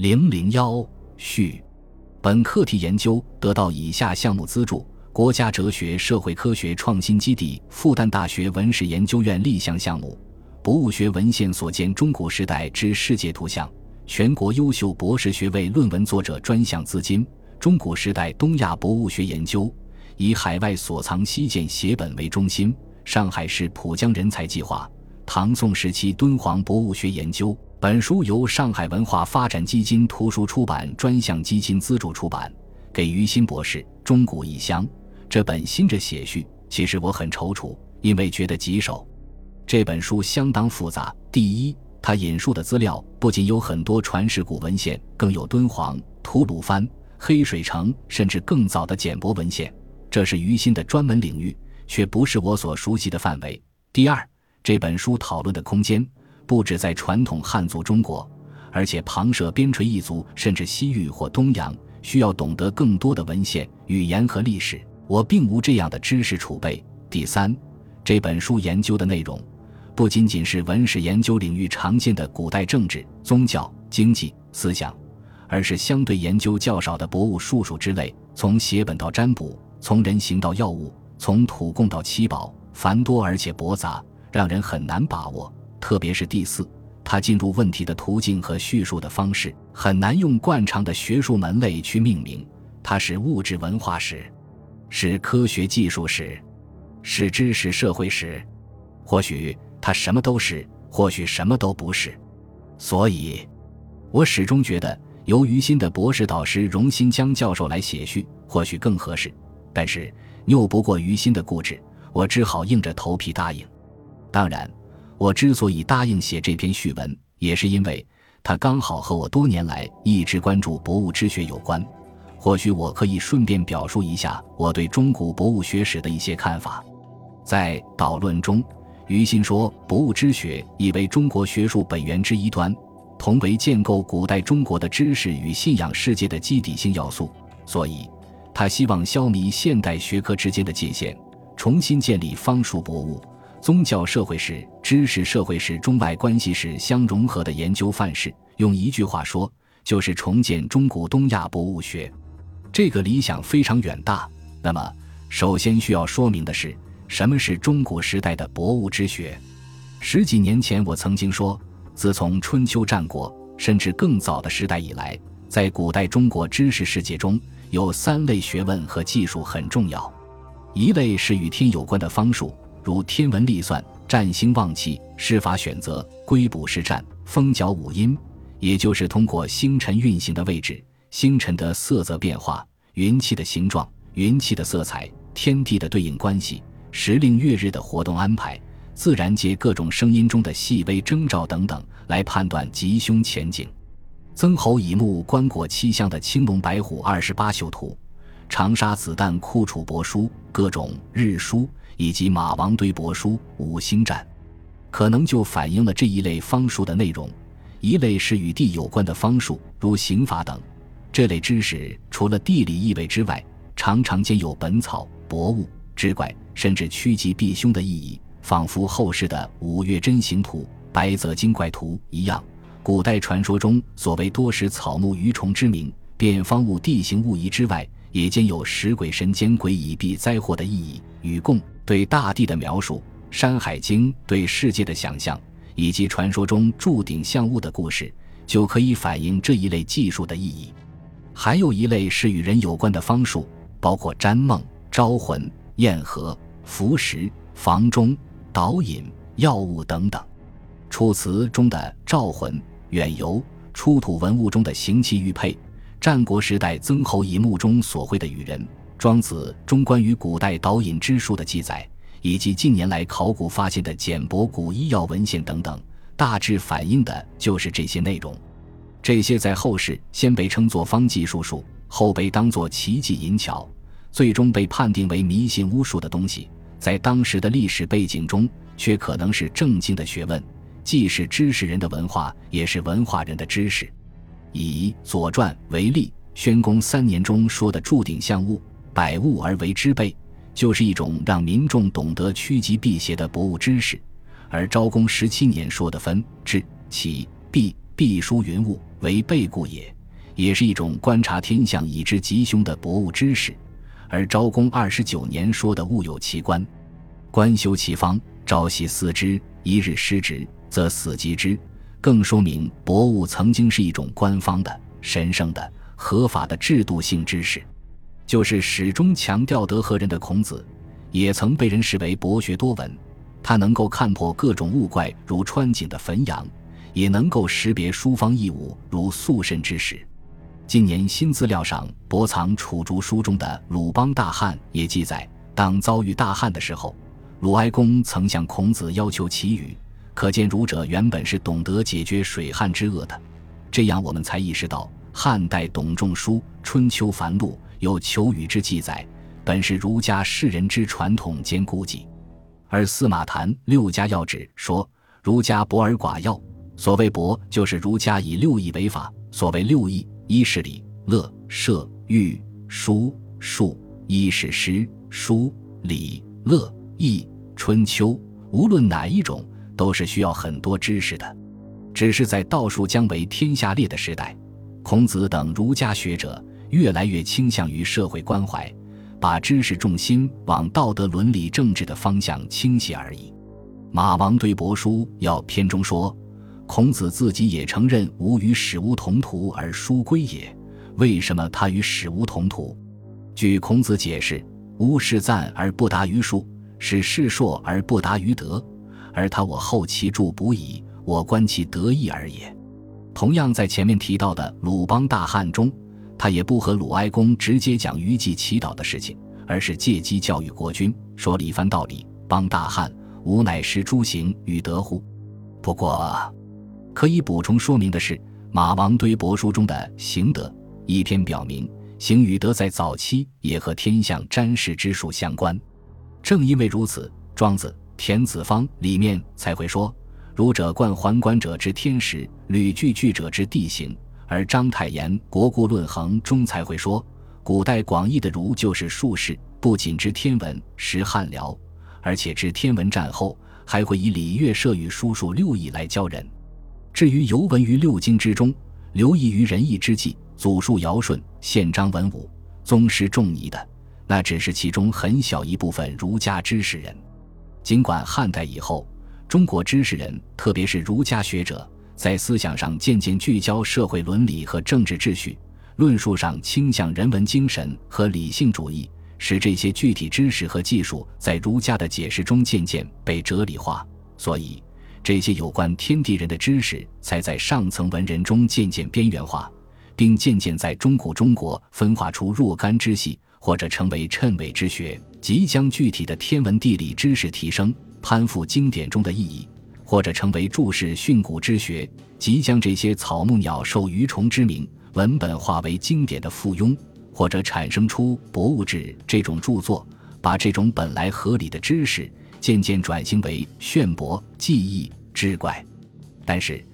零零幺序，本课题研究得到以下项目资助：国家哲学社会科学创新基地复旦大学文史研究院立项项目《博物学文献所见中古时代之世界图像》，全国优秀博士学位论文作者专项资金；中古时代东亚博物学研究，以海外所藏西建写本为中心；上海市浦江人才计划，唐宋时期敦煌博物学研究。本书由上海文化发展基金图书出版专项基金资助出版，给于新博士。中古异乡这本新着写序，其实我很踌躇，因为觉得棘手。这本书相当复杂。第一，它引述的资料不仅有很多传世古文献，更有敦煌、吐鲁番、黑水城，甚至更早的简帛文献，这是于新的专门领域，却不是我所熟悉的范围。第二，这本书讨论的空间。不止在传统汉族中国，而且旁涉边陲一族，甚至西域或东洋，需要懂得更多的文献、语言和历史。我并无这样的知识储备。第三，这本书研究的内容，不仅仅是文史研究领域常见的古代政治、宗教、经济、思想，而是相对研究较少的博物术数之类，从写本到占卜，从人形到药物，从土贡到七宝，繁多而且驳杂，让人很难把握。特别是第四，他进入问题的途径和叙述的方式很难用惯常的学术门类去命名。它是物质文化史，是科学技术史，是知识社会史。或许他什么都是，或许什么都不是。所以，我始终觉得由于新的博士导师荣新江教授来写序，或许更合适。但是拗不过于心的固执，我只好硬着头皮答应。当然。我之所以答应写这篇序文，也是因为它刚好和我多年来一直关注博物之学有关。或许我可以顺便表述一下我对中古博物学史的一些看法。在导论中，于心说，博物之学已为中国学术本源之一端，同为建构古代中国的知识与信仰世界的基底性要素。所以，他希望消弭现代学科之间的界限，重新建立方术博物。宗教社会史、知识社会史中外关系史相融合的研究范式，用一句话说，就是重建中古东亚博物学。这个理想非常远大。那么，首先需要说明的是，什么是中古时代的博物之学？十几年前，我曾经说，自从春秋战国，甚至更早的时代以来，在古代中国知识世界中有三类学问和技术很重要，一类是与天有关的方术。如天文历算、占星望气、施法选择、龟卜筮占、风角五音，也就是通过星辰运行的位置、星辰的色泽变化、云气的形状、云气的色彩、天地的对应关系、时令月日的活动安排、自然界各种声音中的细微征兆等等，来判断吉凶前景。曾侯乙墓棺椁七象的青龙白虎二十八宿图、长沙子弹库楚帛书、各种日书。以及马王堆帛书、五星占，可能就反映了这一类方术的内容。一类是与地有关的方术，如刑法等。这类知识除了地理意味之外，常常兼有本草、博物、志怪，甚至趋吉避凶的意义，仿佛后世的《五岳真形图》《白泽精怪图》一样。古代传说中所谓多识草木鱼虫之名，变方物地形物仪之外，也兼有使鬼神监鬼以避灾祸的意义与共。对大地的描述，《山海经》对世界的想象，以及传说中铸鼎象物的故事，就可以反映这一类技术的意义。还有一类是与人有关的方术，包括占梦、招魂、验合、符石、房中、导引、药物等等。楚辞中的召魂、远游、出土文物中的行气玉佩，战国时代曾侯乙墓中所绘的羽人。庄子中关于古代导引之术的记载，以及近年来考古发现的简帛古医药文献等等，大致反映的就是这些内容。这些在后世先被称作方剂术数，后被当作奇技淫巧，最终被判定为迷信巫术的东西，在当时的历史背景中，却可能是正经的学问，既是知识人的文化，也是文化人的知识。以《左传》为例，宣公三年中说的铸鼎象物。百物而为之备，就是一种让民众懂得趋吉避邪的博物知识；而昭公十七年说的分、治、起、必必书云物，为备故也，也是一种观察天象以知吉凶的博物知识。而昭公二十九年说的“物有其官，官修其方，朝夕祀之，一日失职，则死及之”，更说明博物曾经是一种官方的、神圣的、合法的制度性知识。就是始终强调德和人的孔子，也曾被人视为博学多闻。他能够看破各种物怪，如穿井的汾阳，也能够识别书方异物，如素身之石。近年新资料上博藏楚竹书中的鲁邦大旱也记载，当遭遇大旱的时候，鲁哀公曾向孔子要求祈雨，可见儒者原本是懂得解决水旱之恶的。这样我们才意识到，汉代董仲舒《春秋繁露》有求雨之记载，本是儒家世人之传统兼估计。而司马谈《六家要旨》说：“儒家博而寡要。所谓博，就是儒家以六艺为法。所谓六艺，一是礼、乐、射、御、书、数；一是诗、书、礼、乐、易、春秋。无论哪一种，都是需要很多知识的。只是在道术将为天下列的时代，孔子等儒家学者越来越倾向于社会关怀。”把知识重心往道德伦理政治的方向倾斜而已。马王堆帛书要篇中说：“孔子自己也承认吾与史无同途而书归也。为什么他与史无同途？据孔子解释，吾是赞而不达于术，是世硕而不达于德，而他我后其助补矣，我观其德义而也。”同样在前面提到的鲁邦大汉中。他也不和鲁哀公直接讲虞姬祈祷的事情，而是借机教育国君，说了一番道理。邦大汉，吾乃识诸行与德乎？不过，可以补充说明的是，马王堆帛书中的行德一篇表明，行与德在早期也和天象占士之术相关。正因为如此，庄子《田子方》里面才会说：“儒者贯桓观者之天时，履具具者之地形。”而章太炎《国故论衡》中才会说，古代广义的儒就是术士，不仅知天文、识汉辽，而且知天文战后，还会以礼乐射御书数六艺来教人。至于游文于六经之中，留意于仁义之际，祖述尧舜，宪章文武，宗师仲尼的，那只是其中很小一部分儒家知识人。尽管汉代以后，中国知识人，特别是儒家学者。在思想上渐渐聚焦社会伦理和政治秩序，论述上倾向人文精神和理性主义，使这些具体知识和技术在儒家的解释中渐渐被哲理化。所以，这些有关天地人的知识才在上层文人中渐渐边缘化，并渐渐在中古中国分化出若干支系，或者成为谶纬之学，即将具体的天文地理知识提升，攀附经典中的意义。或者成为注释训诂之学，即将这些草木鸟兽鱼虫之名文本化为经典的附庸；或者产生出博物志这种著作，把这种本来合理的知识渐渐转型为炫博技艺之怪。但是，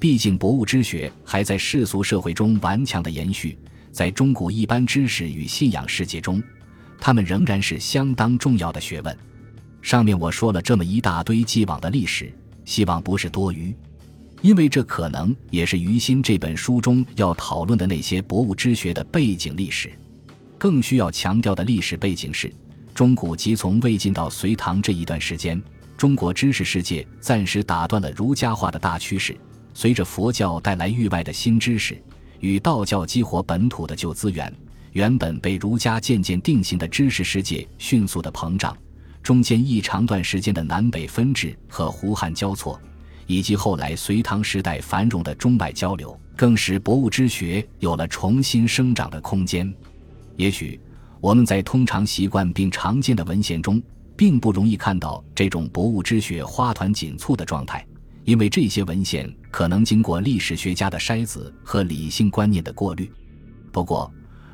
毕竟博物之学还在世俗社会中顽强的延续，在中古一般知识与信仰世界中，他们仍然是相当重要的学问。上面我说了这么一大堆既往的历史。希望不是多余，因为这可能也是于心这本书中要讨论的那些博物之学的背景历史。更需要强调的历史背景是，中古即从魏晋到隋唐这一段时间，中国知识世界暂时打断了儒家化的大趋势。随着佛教带来域外的新知识，与道教激活本土的旧资源，原本被儒家渐渐定型的知识世界迅速的膨胀。中间一长段时间的南北分治和胡汉交错，以及后来隋唐时代繁荣的中外交流，更使博物之学有了重新生长的空间。也许我们在通常习惯并常见的文献中，并不容易看到这种博物之学花团锦簇的状态，因为这些文献可能经过历史学家的筛子和理性观念的过滤。不过，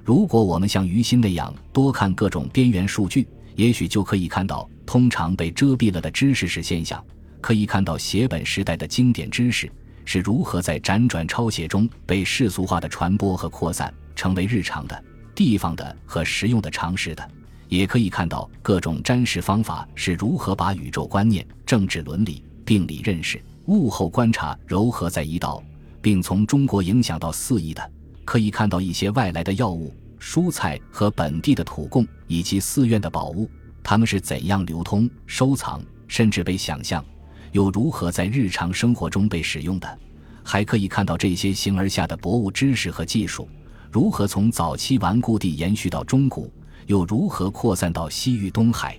如果我们像于心那样多看各种边缘数据，也许就可以看到通常被遮蔽了的知识史现象，可以看到写本时代的经典知识是如何在辗转抄写中被世俗化的传播和扩散，成为日常的、地方的和实用的常识的；也可以看到各种占识方法是如何把宇宙观念、政治伦理、病理认识、物候观察糅合在一道，并从中国影响到四邑的，可以看到一些外来的药物、蔬菜和本地的土贡以及寺院的宝物，它们是怎样流通、收藏，甚至被想象，又如何在日常生活中被使用的。还可以看到这些形而下的博物知识和技术，如何从早期顽固地延续到中古，又如何扩散到西域东海。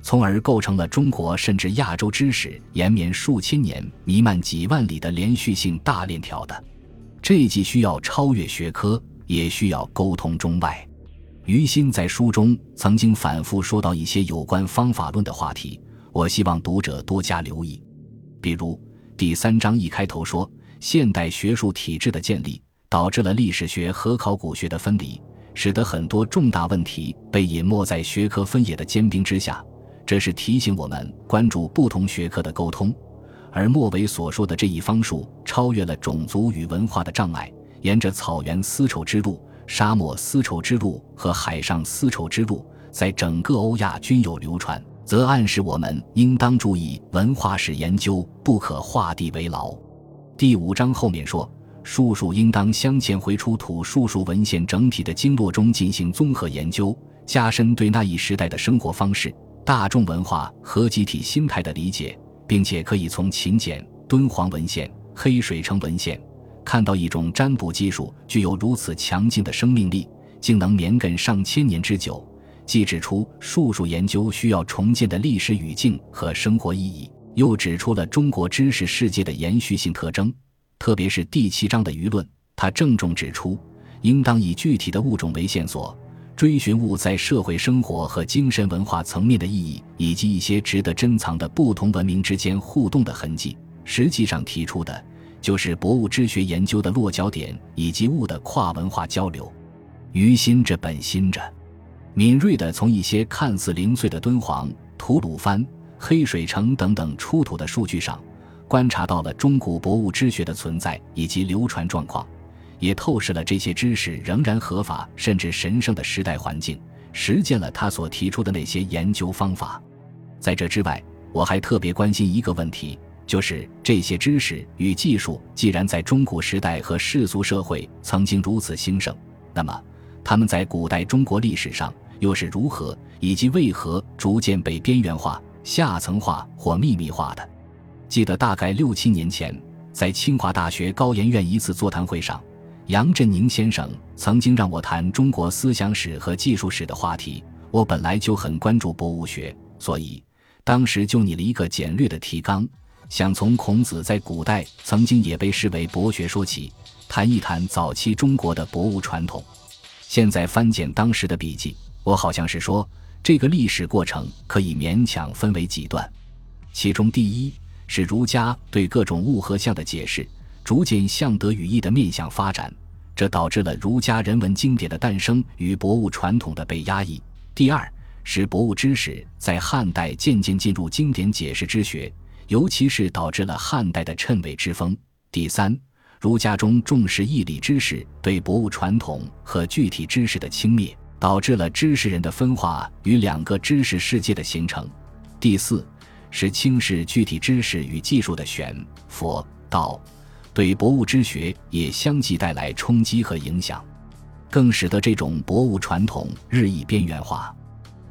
从而构成了中国甚至亚洲知识延绵数千年、弥漫几万里的连续性大链条的。这既需要超越学科，也需要沟通中外。于心在书中曾经反复说到一些有关方法论的话题，我希望读者多加留意。比如第三章一开头说，现代学术体制的建立导致了历史学和考古学的分离，使得很多重大问题被隐没在学科分野的坚冰之下。这是提醒我们关注不同学科的沟通，而末尾所说的这一方术超越了种族与文化的障碍，沿着草原丝绸之路、沙漠丝绸之路和海上丝绸之路，在整个欧亚均有流传，则暗示我们应当注意文化史研究不可画地为牢。第五章后面说，术数应当镶嵌回出土术数文献整体的经络中进行综合研究，加深对那一时代的生活方式。大众文化和集体心态的理解，并且可以从秦简、敦煌文献、黑水城文献看到一种占卜技术具有如此强劲的生命力，竟能绵亘上千年之久。既指出术数研究需要重建的历史语境和生活意义，又指出了中国知识世界的延续性特征。特别是第七章的舆论，他郑重指出，应当以具体的物种为线索。追寻物在社会生活和精神文化层面的意义，以及一些值得珍藏的不同文明之间互动的痕迹，实际上提出的就是博物之学研究的落脚点以及物的跨文化交流。于心者本心着，敏锐地从一些看似零碎的敦煌、吐鲁番、黑水城等等出土的数据上，观察到了中古博物之学的存在以及流传状况。也透视了这些知识仍然合法甚至神圣的时代环境，实践了他所提出的那些研究方法。在这之外，我还特别关心一个问题，就是这些知识与技术既然在中古时代和世俗社会曾经如此兴盛，那么他们在古代中国历史上又是如何以及为何逐渐被边缘化、下层化或秘密化的？记得大概六七年前，在清华大学高研院一次座谈会上。杨振宁先生曾经让我谈中国思想史和技术史的话题。我本来就很关注博物学，所以当时就拟了一个简略的提纲，想从孔子在古代曾经也被视为博学说起，谈一谈早期中国的博物传统。现在翻检当时的笔记，我好像是说这个历史过程可以勉强分为几段，其中第一是儒家对各种物和象的解释。逐渐向德语义的面向发展，这导致了儒家人文经典的诞生与博物传统的被压抑。第二是博物知识在汉代渐渐进入经典解释之学，尤其是导致了汉代的谶纬之风。第三，儒家中重视义理知识对博物传统和具体知识的轻蔑，导致了知识人的分化与两个知识世界的形成。第四是轻视具体知识与技术的玄佛道。对博物之学也相继带来冲击和影响，更使得这种博物传统日益边缘化。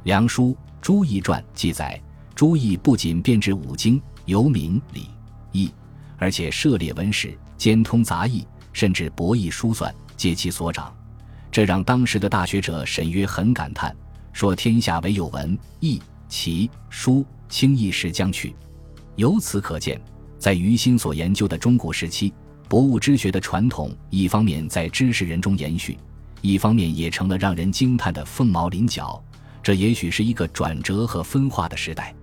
梁书《朱易传》记载，朱易不仅编制五经，由明礼易，而且涉猎文史，兼通杂艺，甚至博弈书算，皆其所长。这让当时的大学者沈约很感叹，说：“天下唯有文、易、奇、书，轻易时将去。”由此可见。在于心所研究的中古时期，博物之学的传统，一方面在知识人中延续，一方面也成了让人惊叹的凤毛麟角。这也许是一个转折和分化的时代。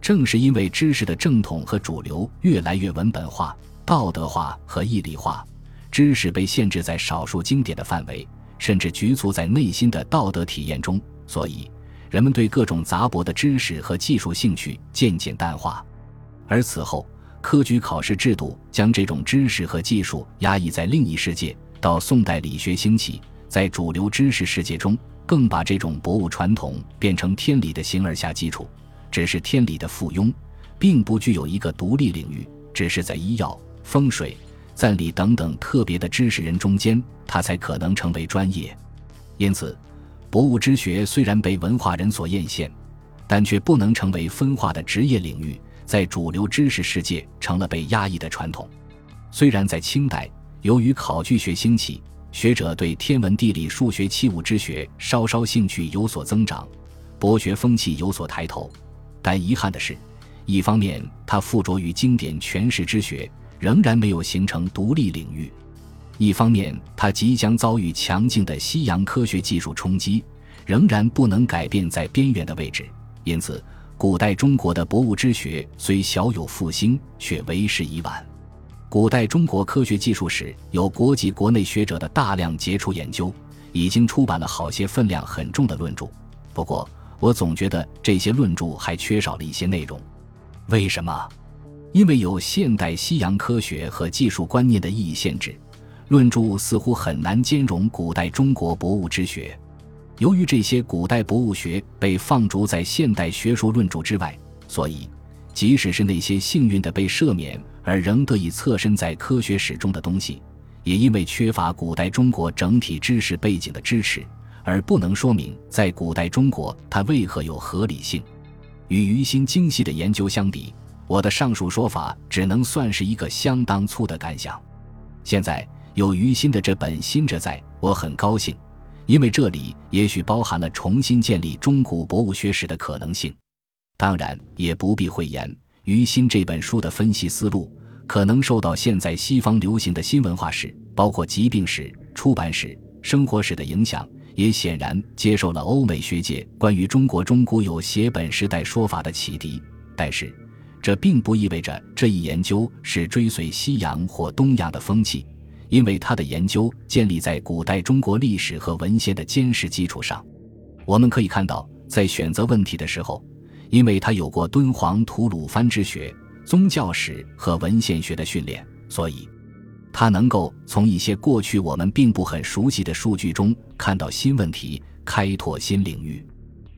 正是因为知识的正统和主流越来越文本化、道德化和义理化，知识被限制在少数经典的范围，甚至局促在内心的道德体验中，所以人们对各种杂博的知识和技术兴趣渐渐淡化。而此后，科举考试制度将这种知识和技术压抑在另一世界。到宋代理学兴起，在主流知识世界中，更把这种博物传统变成天理的形而下基础。只是天理的附庸，并不具有一个独立领域，只是在医药、风水、赞礼等等特别的知识人中间，他才可能成为专业。因此，博物之学虽然被文化人所艳羡，但却不能成为分化的职业领域，在主流知识世界成了被压抑的传统。虽然在清代，由于考据学兴起，学者对天文、地理、数学、器物之学稍稍兴趣有所增长，博学风气有所抬头，但遗憾的是，一方面他附着于经典诠释之学，仍然没有形成独立领域；一方面他即将遭遇强劲的西洋科学技术冲击，仍然不能改变在边缘的位置。因此，古代中国的博物之学虽小有复兴，却为时已晚。古代中国科学技术史有国际国内学者的大量杰出研究，已经出版了好些分量很重的论著。不过，我总觉得这些论著还缺少了一些内容。为什么？因为有现代西洋科学和技术观念的意义限制，论著似乎很难兼容古代中国博物之学。由于这些古代博物学被放逐在现代学术论著之外，所以。即使是那些幸运的被赦免而仍得以侧身在科学史中的东西，也因为缺乏古代中国整体知识背景的支持，而不能说明在古代中国它为何有合理性。与于心精细的研究相比，我的上述说法只能算是一个相当粗的感想。现在有于心的这本新着在，我很高兴，因为这里也许包含了重新建立中古博物学史的可能性。当然也不必讳言，于心这本书的分析思路可能受到现在西方流行的新文化史，包括疾病史、出版史、生活史的影响，也显然接受了欧美学界关于中国中古有写本时代说法的启迪。但是，这并不意味着这一研究是追随西洋或东洋的风气，因为他的研究建立在古代中国历史和文献的坚实基础上。我们可以看到，在选择问题的时候。因为他有过敦煌吐鲁番之学、宗教史和文献学的训练，所以他能够从一些过去我们并不很熟悉的数据中看到新问题，开拓新领域。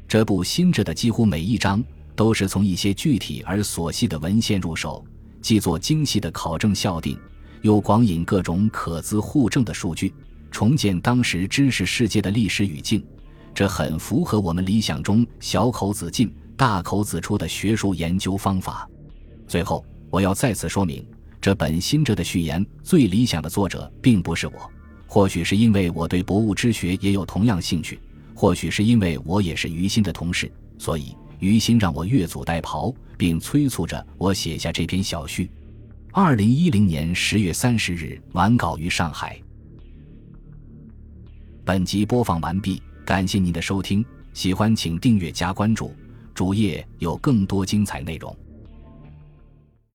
这部新着的几乎每一章都是从一些具体而琐细的文献入手，既做精细的考证校订，又广引各种可资互证的数据，重建当时知识世界的历史语境。这很符合我们理想中小口子进。大口子出的学术研究方法。最后，我要再次说明，这本新着的序言最理想的作者并不是我。或许是因为我对博物之学也有同样兴趣，或许是因为我也是于心的同事，所以于心让我越俎代庖，并催促着我写下这篇小序。二零一零年十月三十日完稿于上海。本集播放完毕，感谢您的收听，喜欢请订阅加关注。主页有更多精彩内容。